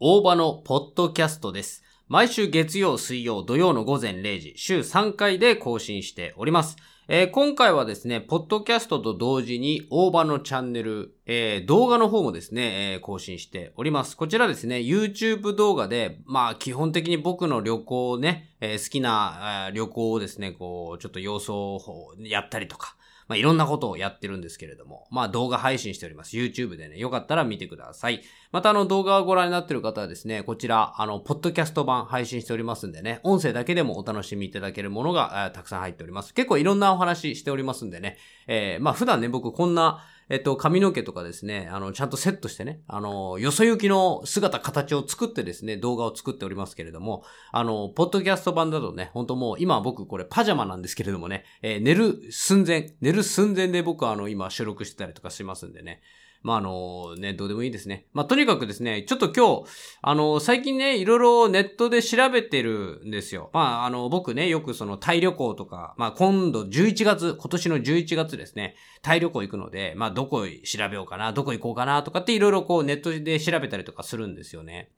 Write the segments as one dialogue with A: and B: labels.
A: 大場のポッドキャストです。毎週月曜、水曜、土曜の午前0時、週3回で更新しております。えー今回はですね、ポッドキャストと同時に大場のチャンネル、えー動画の方もですね、えー更新しております。こちらですね、YouTube 動画で、まあ基本的に僕の旅行をね、え好きな旅行をですね、こう、ちょっと様子をやったりとか、まあ、いろんなことをやってるんですけれども、まあ、動画配信しております。YouTube でね、よかったら見てください。また、あの、動画をご覧になってる方はですね、こちら、あの、ポッドキャスト版配信しておりますんでね、音声だけでもお楽しみいただけるものが、たくさん入っております。結構いろんなお話しておりますんでね、えーまあ、普段ね、僕こんな、えっと、髪の毛とかですね、あの、ちゃんとセットしてね、あの、よそ行きの姿、形を作ってですね、動画を作っておりますけれども、あの、ポッドキャスト版だとね、本当もう、今僕これパジャマなんですけれどもね、えー寝る寸前、寝る寸前で僕はあの、今収録してたりとかしますんでね。まあ、あの、ね、どうでもいいですね。まあ、とにかくですね、ちょっと今日、あの、最近ね、いろいろネットで調べてるんですよ。まあ、あの、僕ね、よくそのタイ旅行とか、まあ、今度11月、今年の11月ですね、タイ旅行行くので、まあ、どこ調べようかな、どこ行こうかなとかっていろいろこうネットで調べたりとかするんですよね。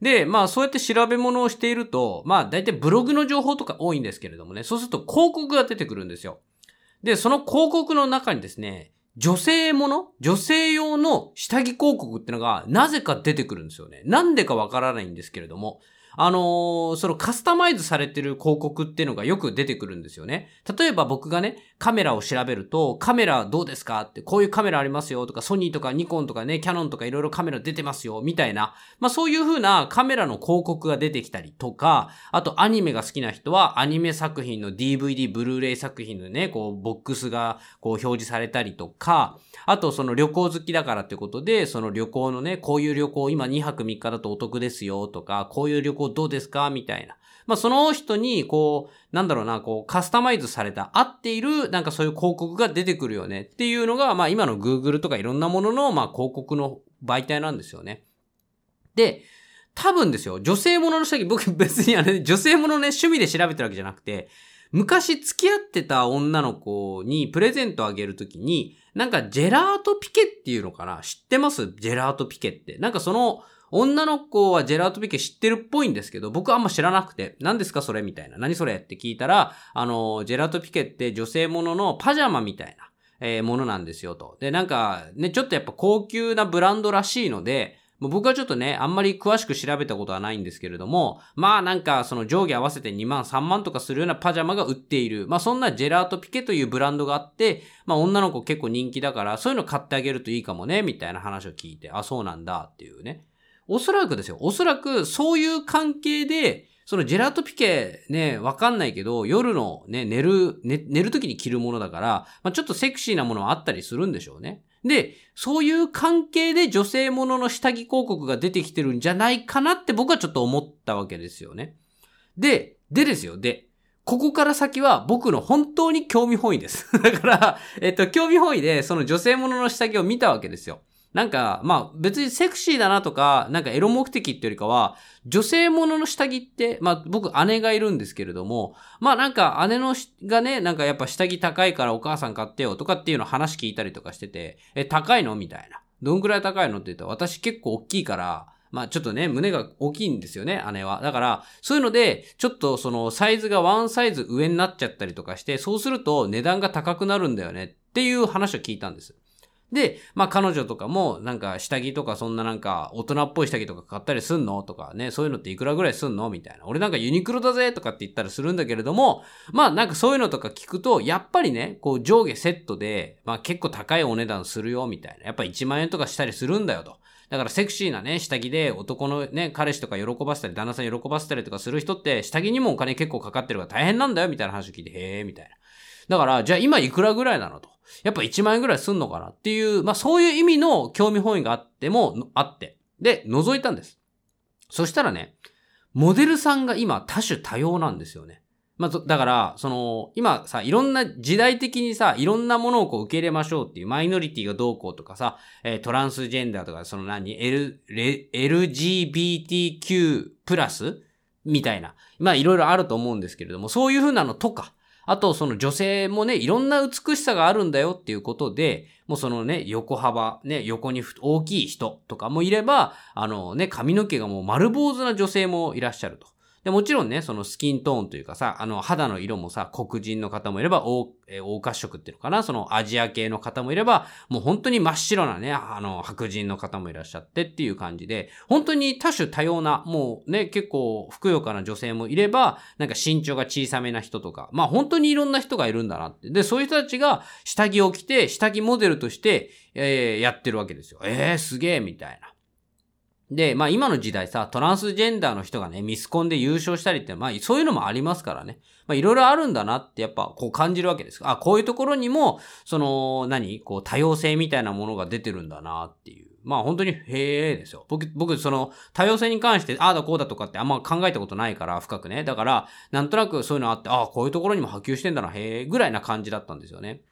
A: で、まあそうやって調べ物をしていると、まあ大体ブログの情報とか多いんですけれどもね、そうすると広告が出てくるんですよ。で、その広告の中にですね、女性もの？女性用の下着広告ってのがなぜか出てくるんですよね。なんでかわからないんですけれども、あのーそのカスタマイズされてる広告っていうのがよく出てくるんですよね。例えば僕がね、カメラを調べると、カメラどうですか？って、こういうカメラありますよとか、ソニーとかニコンとかね、キャノンとかいろいろカメラ出てますよ、みたいな。まあそういう風なカメラの広告が出てきたりとか、あとアニメが好きな人はアニメ作品の DVD、ブルーレイ作品のね、こうボックスがこう表示されたりとか、あとその旅行好きだからってことで、その旅行のね、こういう旅行今2泊3日だとお得ですよとか、こういう旅行どうですか？みたいな。まあその人にこう、なんだろうな、こうカスタマイズされた合っているなんかそういう広告が出てくるよねっていうのが、まあ今の Google とかいろんなもののまあ広告の媒体なんですよね。で、多分ですよ、女性ものの下着、僕別にあれ、女性ものね、趣味で調べてるわけじゃなくて、昔付き合ってた女の子にプレゼントあげるときに、なんかジェラートピケっていうのかな？知ってます？ジェラートピケって。なんかその、女の子はジェラートピケ知ってるっぽいんですけど、僕はあんま知らなくて、何ですかそれ？みたいな。何それ？って聞いたら、あの、ジェラートピケって女性もののパジャマみたいな、えーものなんですよと。で、なんか、ね、ちょっとやっぱ高級なブランドらしいので、もう僕はちょっとね、あんまり詳しく調べたことはないんですけれども、まあなんかその上下合わせて2万3万とかするようなパジャマが売っている。まあそんなジェラートピケというブランドがあって、まあ女の子結構人気だから、そういうの買ってあげるといいかもね、みたいな話を聞いて、あ、そうなんだっていうね。おそらくですよ。おそらくそういう関係で、そのジェラートピケね、わかんないけど、夜のね、寝る、寝寝る時に着るものだから、まあちょっとセクシーなものはあったりするんでしょうね。で、そういう関係で女性ものの下着広告が出てきてるんじゃないかなって僕はちょっと思ったわけですよね。で、でですよ、で。ここから先は僕の本当に興味本位です。だから、えっと、興味本位でその女性ものの下着を見たわけですよ。なんか、まあ別にセクシーだなとか、なんかエロ目的っていうよりかは、女性ものの下着って、まあ僕姉がいるんですけれども、まあなんか姉のしがね、なんかやっぱ下着高いからお母さん買ってよとかっていうの話聞いたりとかしてて、え、高いの？みたいな。どんくらい高いのって言ったら私結構大きいから、まあちょっとね、胸が大きいんですよね、姉は。だから、そういうので、ちょっとそのサイズがワンサイズ上になっちゃったりとかして、そうすると値段が高くなるんだよねっていう話を聞いたんです。で、まあ彼女とかもなんか下着とかそんななんか大人っぽい下着とか買ったりすんの？とかね、そういうのっていくらぐらいすんの？みたいな。俺なんかユニクロだぜとかって言ったりするんだけれども、まあなんかそういうのとか聞くと、やっぱりね、こう上下セットで、まあ結構高いお値段するよみたいな。やっぱ1万円とかしたりするんだよと。だからセクシーなね、下着で男のね、彼氏とか喜ばせたり、旦那さん喜ばせたりとかする人って、下着にもお金結構かかってるから大変なんだよみたいな話を聞いて、へえ、みたいな。だから、じゃあ今いくらぐらいなのと。やっぱ1万円ぐらいすんのかなっていう、まあそういう意味の興味本位があっても、あって。で、覗いたんです。そしたらね、モデルさんが今多種多様なんですよね。まあ、だから、その、今さ、いろんな時代的にさ、いろんなものをこう受け入れましょうっていう、マイノリティがどうこうとかさ、えートランスジェンダーとか、その何、L、LGBTQ プラス？みたいな。まあ、いろいろあると思うんですけれども、そういうふうなのとか、あとその女性もね、いろんな美しさがあるんだよっていうことで、もうそのね、横幅、ね、横に大きい人とかもいれば、あのね、髪の毛がもう丸坊主な女性もいらっしゃると。で、もちろんね、そのスキントーンというかさ、あの、肌の色もさ、黒人の方もいれば、黄、え黄褐色っていうのかな、そのアジア系の方もいれば、もう本当に真っ白なね、あの、白人の方もいらっしゃってっていう感じで、本当に多種多様な、もうね、結構、ふくよかな女性もいれば、なんか身長が小さめな人とか、まあ本当にいろんな人がいるんだなって。で、そういう人たちが下着を着て、下着モデルとして、えー、やってるわけですよ。えー、すげえ、みたいな。で、まあ今の時代さ、トランスジェンダーの人がね、ミスコンで優勝したりって、まあそういうのもありますからね。まあいろいろあるんだなってやっぱこう感じるわけです。あ、こういうところにも、その、何こう多様性みたいなものが出てるんだなっていう。まあ本当に、へえですよ。僕、僕、その、多様性に関して、ああだこうだとかってあんま考えたことないから、深くね。だから、なんとなくそういうのあって、ああ、こういうところにも波及してんだな、へえ、ぐらいな感じだったんですよね。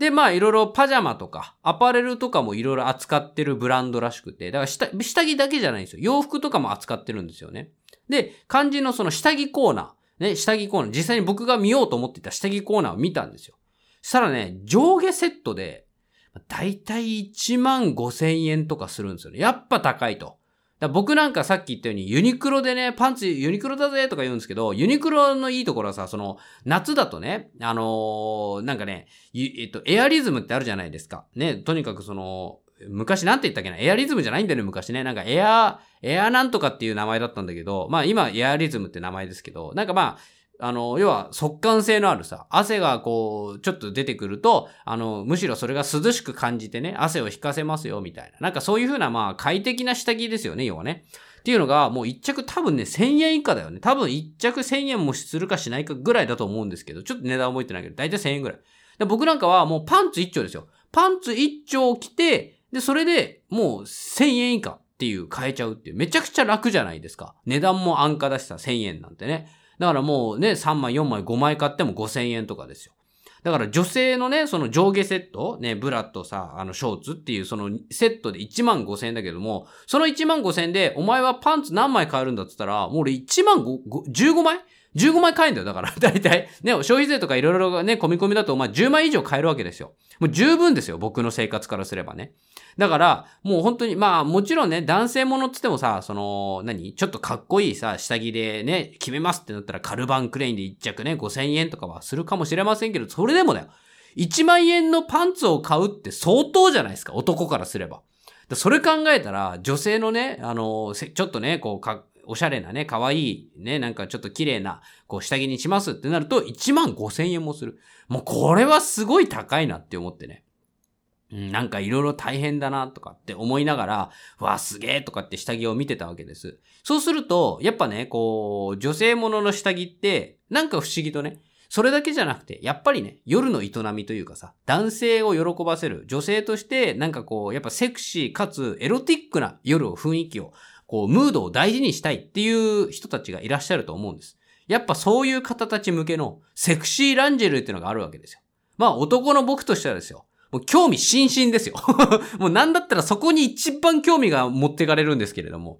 A: で、まあ、いろいろパジャマとか、アパレルとかもいろいろ扱ってるブランドらしくて、だから下、下着だけじゃないんですよ。洋服とかも扱ってるんですよね。で、肝心のその下着コーナー、ね、下着コーナー、実際に僕が見ようと思ってた下着コーナーを見たんですよ。したらね、上下セットで、だいたい1万5千円とかするんですよね。やっぱ高いと。だ僕なんかさっき言ったようにユニクロでね、パンツユニクロだぜとか言うんですけど、ユニクロのいいところはさ、その、夏だとね、あのー、なんかね、えっと、エアリズムってあるじゃないですか。ね、とにかくその、昔なんて言ったっけな？エアリズムじゃないんだよね、昔ね。なんかエア、エアなんとかっていう名前だったんだけど、まあ今エアリズムって名前ですけど、なんかまあ、あの、要は速乾性のあるさ、汗がこう、ちょっと出てくると、あの、むしろそれが涼しく感じてね、汗を引かせますよ、みたいな。なんかそういう風な、まあ、快適な下着ですよね、要はね。っていうのが、もう一着多分ね、1000円以下だよね。多分一着1000円もするかしないかぐらいだと思うんですけど、ちょっと値段覚えてないけど、だいたい1000円ぐらい。で僕なんかはもうパンツ一丁ですよ。パンツ一丁着て、で、それでもう1000円以下っていう買えちゃうっていう。めちゃくちゃ楽じゃないですか。値段も安価だしさ、1000円なんてね。だからもうね、3枚、4枚、5枚買っても5000円とかですよ。だから女性のね、その上下セット、ね、ブラッとさ、あの、ショーツっていうそのセットで1万5千円だけども、その1万5千円で、お前はパンツ何枚買えるんだって言ったら、もう俺1万5、15枚 ?15 枚買えんだよ。だから、だいたい。ね、消費税とかいろいろね、込み込みだと、まあ10枚以上買えるわけですよ。もう十分ですよ。僕の生活からすればね。だから、もう本当に、まあもちろんね、男性ものって言ってもさ、その、何？ちょっとかっこいいさ、下着でね、決めますってなったらカルバンクレインで1着ね、5000円とかはするかもしれませんけど、それでもだよ。1万円のパンツを買うって相当じゃないですか、男からすれば。それ考えたら、女性のね、あの、ちょっとね、こう、か、おしゃれなね、可愛いいね、なんかちょっと綺麗な、こう、下着にしますってなると、1万5千円もする。もうこれはすごい高いなって思ってね。なんかいろいろ大変だなとかって思いながら、わあすげえとかって下着を見てたわけです。そうすると、やっぱね、こう、女性ものの下着って、なんか不思議とね、それだけじゃなくて、やっぱりね、夜の営みというかさ、男性を喜ばせる、女性として、なんかこう、やっぱセクシーかつエロティックな夜を、雰囲気を、こう、ムードを大事にしたいっていう人たちがいらっしゃると思うんです。やっぱそういう方たち向けのセクシーランジェルっていうのがあるわけですよ。まあ男の僕としてはですよ。もう興味津々ですよ。もうなんだったらそこに一番興味が持ってかれるんですけれども。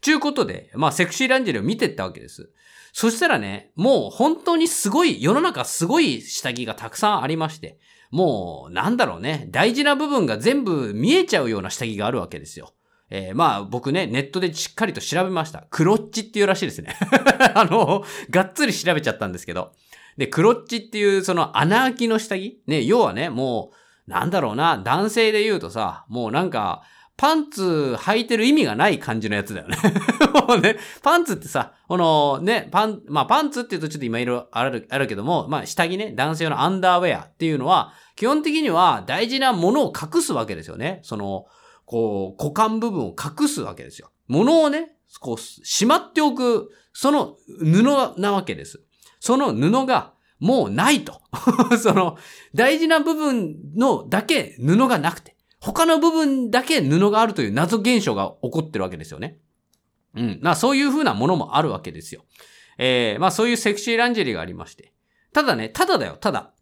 A: ちゅうことで、まあセクシーランジェルを見てったわけです。そしたらね、もう本当にすごい、世の中すごい下着がたくさんありまして、もうなんだろうね、大事な部分が全部見えちゃうような下着があるわけですよ。えー、まあ僕ね、ネットでしっかりと調べました。クロッチっていうらしいですね。あの、がっつり調べちゃったんですけど。で、クロッチっていうその穴開きの下着？ね、要はね、もう、なんだろうな、男性で言うとさ、もうなんか、パンツ履いてる意味がない感じのやつだよね ね。パンツってさ、このね、パン、まあパンツって言うとちょっと今いろいろある、あるけども、まあ下着ね、男性用のアンダーウェアっていうのは、基本的には大事なものを隠すわけですよね。その、こう、股間部分を隠すわけですよ。物をね、こう、しまっておく、その布なわけです。その布がもうないと。その、大事な部分のだけ布がなくて。他の部分だけ布があるという謎現象が起こってるわけですよね。うん。まあそういう風なものもあるわけですよ。えー、まあそういうセクシーランジェリーがありまして。ただね、ただだよ、ただ。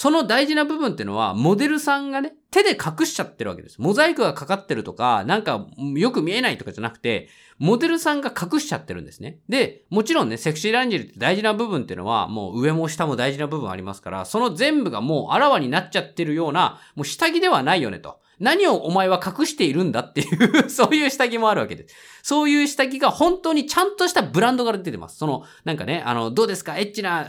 A: その大事な部分っていうのは、モデルさんがね、手で隠しちゃってるわけです。モザイクがかかってるとか、なんかよく見えないとかじゃなくて、モデルさんが隠しちゃってるんですね。で、もちろんね、セクシーランジェリーって大事な部分っていうのは、もう上も下も大事な部分ありますから、その全部がもうあらわになっちゃってるような、もう下着ではないよねと。何をお前は隠しているんだっていう そういう下着もあるわけです。そういう下着が本当にちゃんとしたブランドから出てます。その、なんかね、あの、どうですか？エッチな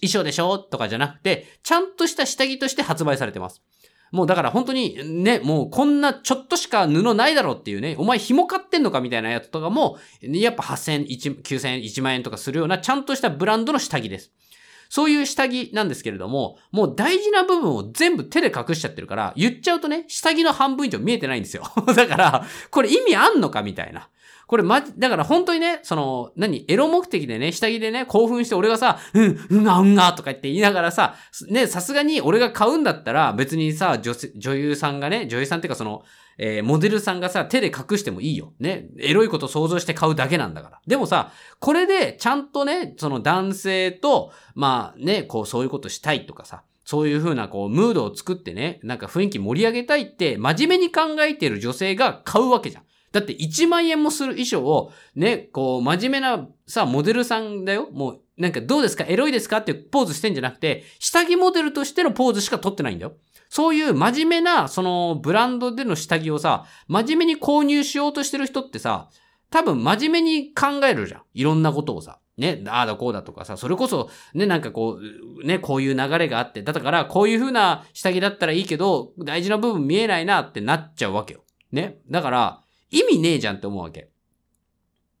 A: 衣装でしょ？とかじゃなくて、ちゃんとした下着として発売されてます。もうだから本当にね、もうこんなちょっとしか布ないだろうっていうね、お前紐買ってんのかみたいなやつとかも、やっぱ8000、9000、1万円とかするようなちゃんとしたブランドの下着です。そういう下着なんですけれども、もう大事な部分を全部手で隠しちゃってるから、言っちゃうとね、下着の半分以上見えてないんですよ。だから、これ意味あんのかみたいな。これま、だから本当にね、その、何、エロ目的でね、下着でね、興奮して俺がさ、うん、うんがうんがとか言って言いながらさ、ね、さすがに俺が買うんだったら、別にさ、女女優さんがね、女優さんっていうかその、えー、モデルさんがさ、手で隠してもいいよ。ね。エロいこと想像して買うだけなんだから。でもさ、これでちゃんとね、その男性と、まあね、こうそういうことしたいとかさ、そういう風なこう、ムードを作ってね、なんか雰囲気盛り上げたいって、真面目に考えてる女性が買うわけじゃん。だって1万円もする衣装を、ね、こう、真面目なさ、モデルさんだよもう、なんかどうですか？エロいですか？ってポーズしてんじゃなくて、下着モデルとしてのポーズしか撮ってないんだよ。そういう真面目な、その、ブランドでの下着をさ、真面目に購入しようとしてる人ってさ、多分真面目に考えるじゃん。いろんなことをさ。ね、ああだこうだとかさ、それこそ、ね、なんかこう、ね、こういう流れがあって、だから、こういう風な下着だったらいいけど、大事な部分見えないなってなっちゃうわけよ。ね。だから、意味ねえじゃんって思うわけ。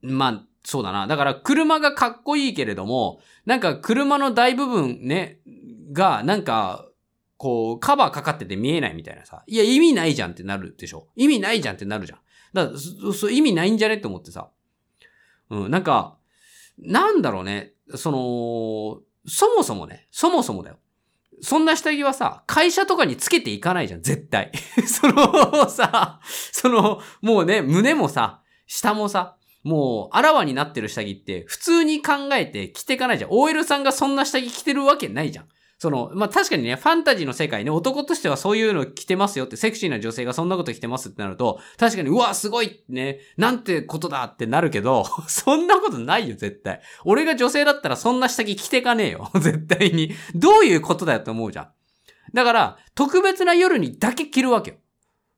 A: まあ、そうだな。だから車がかっこいいけれども、なんか車の大部分ね、が、なんか、こう、カバーかかってて見えないみたいなさ。いや、意味ないじゃんってなるでしょ。意味ないじゃんってなるじゃん。だから、そ、意味ないんじゃねって思ってさ。うん、なんか、なんだろうね。その、そもそもね、そもそもだよ。そんな下着はさ、会社とかにつけていかないじゃん、絶対。そのさ、その、もうね、胸もさ、下もさ、もう、あらわになってる下着って、普通に考えて着ていかないじゃん。OL さんがそんな下着着てるわけないじゃん。その、まあ、確かにね、ファンタジーの世界ね、男としてはそういうの着てますよって、セクシーな女性がそんなこと着てますってなると、確かに、うわ、すごいね、なんてことだってなるけど、そんなことないよ、絶対。俺が女性だったらそんな下着着てかねえよ、絶対に。どういうことだよって思うじゃん。だから、特別な夜にだけ着るわけよ。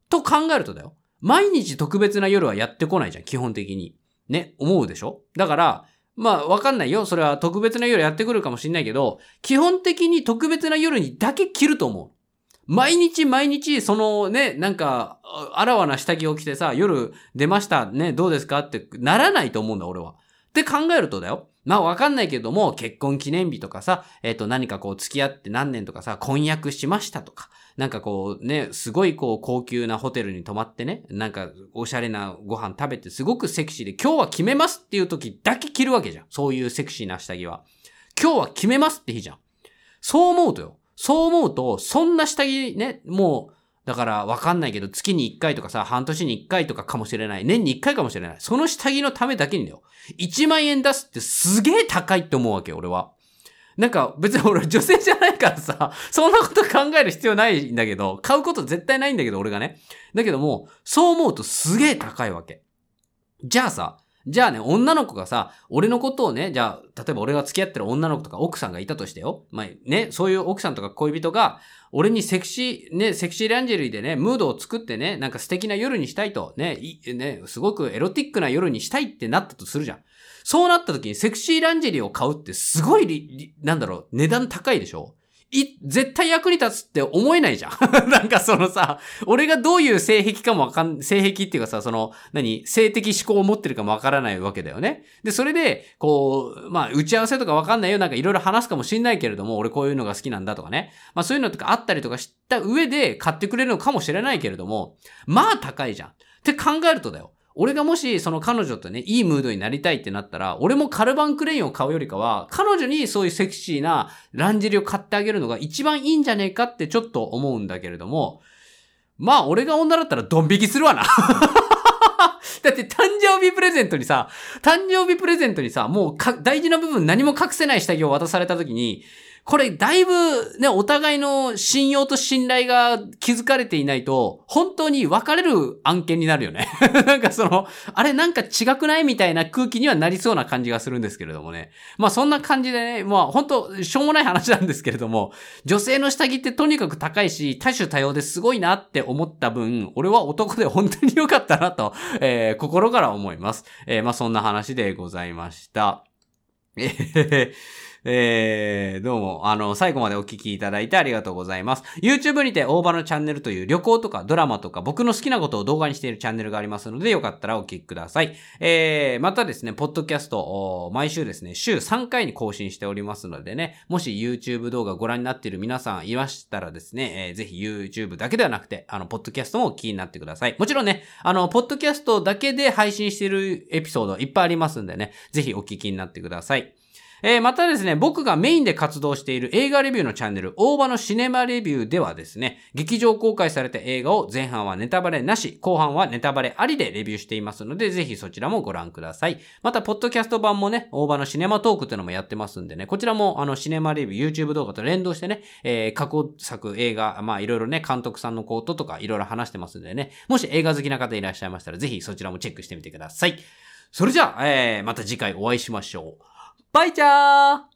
A: と考えるとだよ。毎日特別な夜はやってこないじゃん、基本的に。ね、思うでしょだから、まあ、わかんないよ。それは特別な夜やってくるかもしんないけど、基本的に特別な夜にだけ着ると思う。毎日毎日、そのね、なんか、あらわな下着を着てさ、夜出ました、ね、どうですかってならないと思うんだ、俺は。って考えるとだよ。まあわかんないけども、結婚記念日とかさ、えっ、ー、と何かこう付き合って何年とかさ、婚約しましたとか、なんかこうね、すごいこう高級なホテルに泊まってね、なんかおしゃれなご飯食べてすごくセクシーで今日は決めますっていう時だけ着るわけじゃん。そういうセクシーな下着は。今日は決めますって日じゃん。そう思うとよ。そう思うと、そんな下着ね、もう、だからわかんないけど、月に1回とかさ、半年に1回とかかもしれない。年に1回かもしれない。その下着のためだけにだよ。1万円出すってすげえ高いって思うわけ、俺は。なんか別に俺女性じゃないからさ、そんなこと考える必要ないんだけど、買うこと絶対ないんだけど、俺がね。だけども、そう思うとすげえ高いわけ。じゃあさ、じゃあね、女の子がさ、俺のことをね、じゃあ、例えば俺が付き合ってる女の子とか奥さんがいたとしてよ。まあね、そういう奥さんとか恋人が、俺にセクシー、ね、セクシーランジェリーでね、ムードを作ってね、なんか素敵な夜にしたいと、ね、い、ね、すごくエロティックな夜にしたいってなったとするじゃん。そうなった時にセクシーランジェリーを買うってすごい、なんだろう、値段高いでしょ？い、絶対役に立つって思えないじゃん。なんかそのさ、俺がどういう性癖かもわかん、性癖っていうかさ、その、何、性的思考を持ってるかもわからないわけだよね。で、それで、こう、まあ、打ち合わせとかわかんないよ。なんかいろいろ話すかもしんないけれども、俺こういうのが好きなんだとかね。まあそういうのとかあったりとかした上で買ってくれるのかもしれないけれども、まあ高いじゃん。って考えるとだよ。俺がもしその彼女とね、いいムードになりたいってなったら、俺もカルバンクレインを買うよりかは、彼女にそういうセクシーなランジェリを買ってあげるのが一番いいんじゃねえかってちょっと思うんだけれども、まあ俺が女だったらドン引きするわな。だって誕生日プレゼントにさ、誕生日プレゼントにさ、もう大事な部分何も隠せない下着を渡された時に、これだいぶね、お互いの信用と信頼が築かれていないと、本当に別れる案件になるよね。なんかその、あれなんか違くないみたいな空気にはなりそうな感じがするんですけれどもね。まあそんな感じでね、まあ本当しょうもない話なんですけれども、女性の下着ってとにかく高いし、多種多様ですごいなって思った分、俺は男で本当に良かったなと、えー、心から思います。えー、まあそんな話でございました。えーえー、どうも、あの、最後までお聞きいただいてありがとうございます。YouTube にて大場のチャンネルという旅行とかドラマとか僕の好きなことを動画にしているチャンネルがありますので、よかったらお聞きください。えー、またですね、ポッドキャスト、毎週ですね、週3回に更新しておりますのでね、もし YouTube 動画ご覧になっている皆さんいましたらですね、えー、ぜひ YouTube だけではなくて、あの、ポッドキャストも気になってください。もちろんね、あの、ポッドキャストだけで配信しているエピソードいっぱいありますんでね、ぜひお聞きになってください。えー、またですね、僕がメインで活動している映画レビューのチャンネル、大場のシネマレビューではですね、劇場公開された映画を前半はネタバレなし、後半はネタバレありでレビューしていますので、ぜひそちらもご覧ください。また、ポッドキャスト版もね、大場のシネマトークっていうのもやってますんでね、こちらもあのシネマレビュー、YouTube 動画と連動してね、えー、過去作映画、まあいろいろね、監督さんのこととかいろいろ話してますんでね、もし映画好きな方いらっしゃいましたら、ぜひそちらもチェックしてみてください。それじゃあ、えー、また次回お会いしましょう。バイチャー